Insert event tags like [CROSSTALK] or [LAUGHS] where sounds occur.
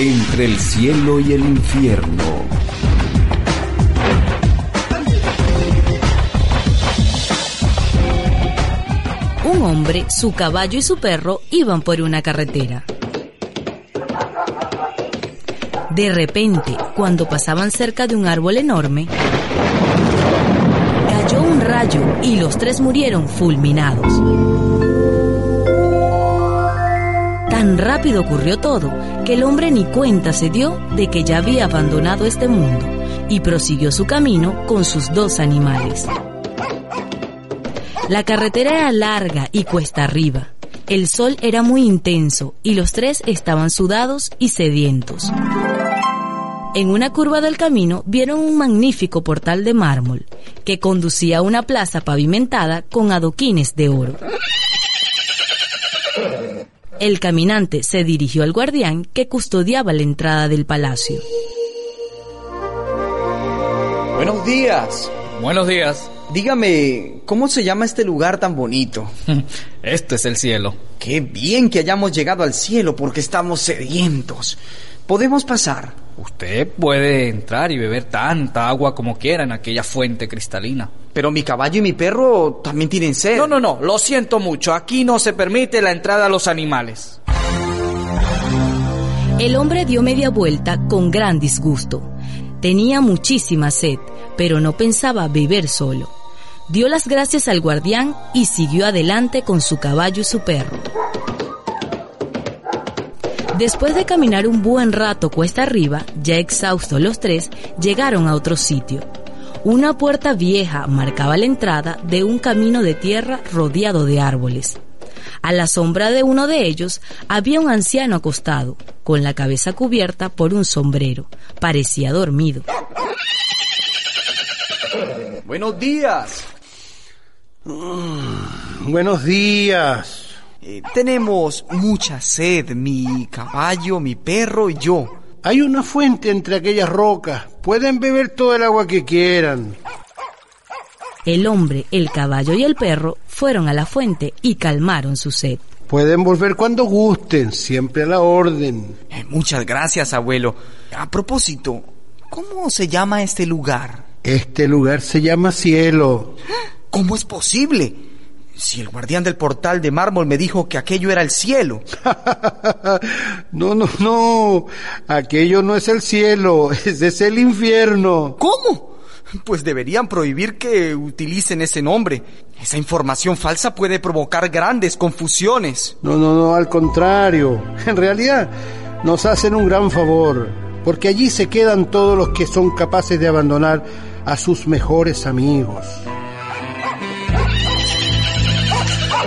Entre el cielo y el infierno. Un hombre, su caballo y su perro iban por una carretera. De repente, cuando pasaban cerca de un árbol enorme, cayó un rayo y los tres murieron fulminados. Tan rápido ocurrió todo que el hombre ni cuenta se dio de que ya había abandonado este mundo y prosiguió su camino con sus dos animales. La carretera era larga y cuesta arriba. El sol era muy intenso y los tres estaban sudados y sedientos. En una curva del camino vieron un magnífico portal de mármol que conducía a una plaza pavimentada con adoquines de oro. El caminante se dirigió al guardián que custodiaba la entrada del palacio. Buenos días. Buenos días. Dígame, ¿cómo se llama este lugar tan bonito? [LAUGHS] Este es el cielo. Qué bien que hayamos llegado al cielo porque estamos sedientos. ¿Podemos pasar? Usted puede entrar y beber tanta agua como quiera en aquella fuente cristalina. Pero mi caballo y mi perro también tienen sed. No, no, no, lo siento mucho. Aquí no se permite la entrada a los animales. El hombre dio media vuelta con gran disgusto. Tenía muchísima sed, pero no pensaba beber solo. Dio las gracias al guardián y siguió adelante con su caballo y su perro. Después de caminar un buen rato cuesta arriba, ya exhaustos los tres, llegaron a otro sitio. Una puerta vieja marcaba la entrada de un camino de tierra rodeado de árboles. A la sombra de uno de ellos había un anciano acostado, con la cabeza cubierta por un sombrero. Parecía dormido. Buenos días. Buenos días. Eh, tenemos mucha sed, mi caballo, mi perro y yo. Hay una fuente entre aquellas rocas. Pueden beber todo el agua que quieran. El hombre, el caballo y el perro fueron a la fuente y calmaron su sed. Pueden volver cuando gusten, siempre a la orden. Eh, muchas gracias, abuelo. A propósito, ¿cómo se llama este lugar? Este lugar se llama cielo. ¿Cómo es posible? Si el guardián del portal de mármol me dijo que aquello era el cielo. [LAUGHS] no, no, no. Aquello no es el cielo, [LAUGHS] ese es el infierno. ¿Cómo? Pues deberían prohibir que utilicen ese nombre. Esa información falsa puede provocar grandes confusiones. No, no, no, al contrario. [LAUGHS] En realidad, nos hacen un gran favor, porque allí se quedan todos los que son capaces de abandonar a sus mejores amigos.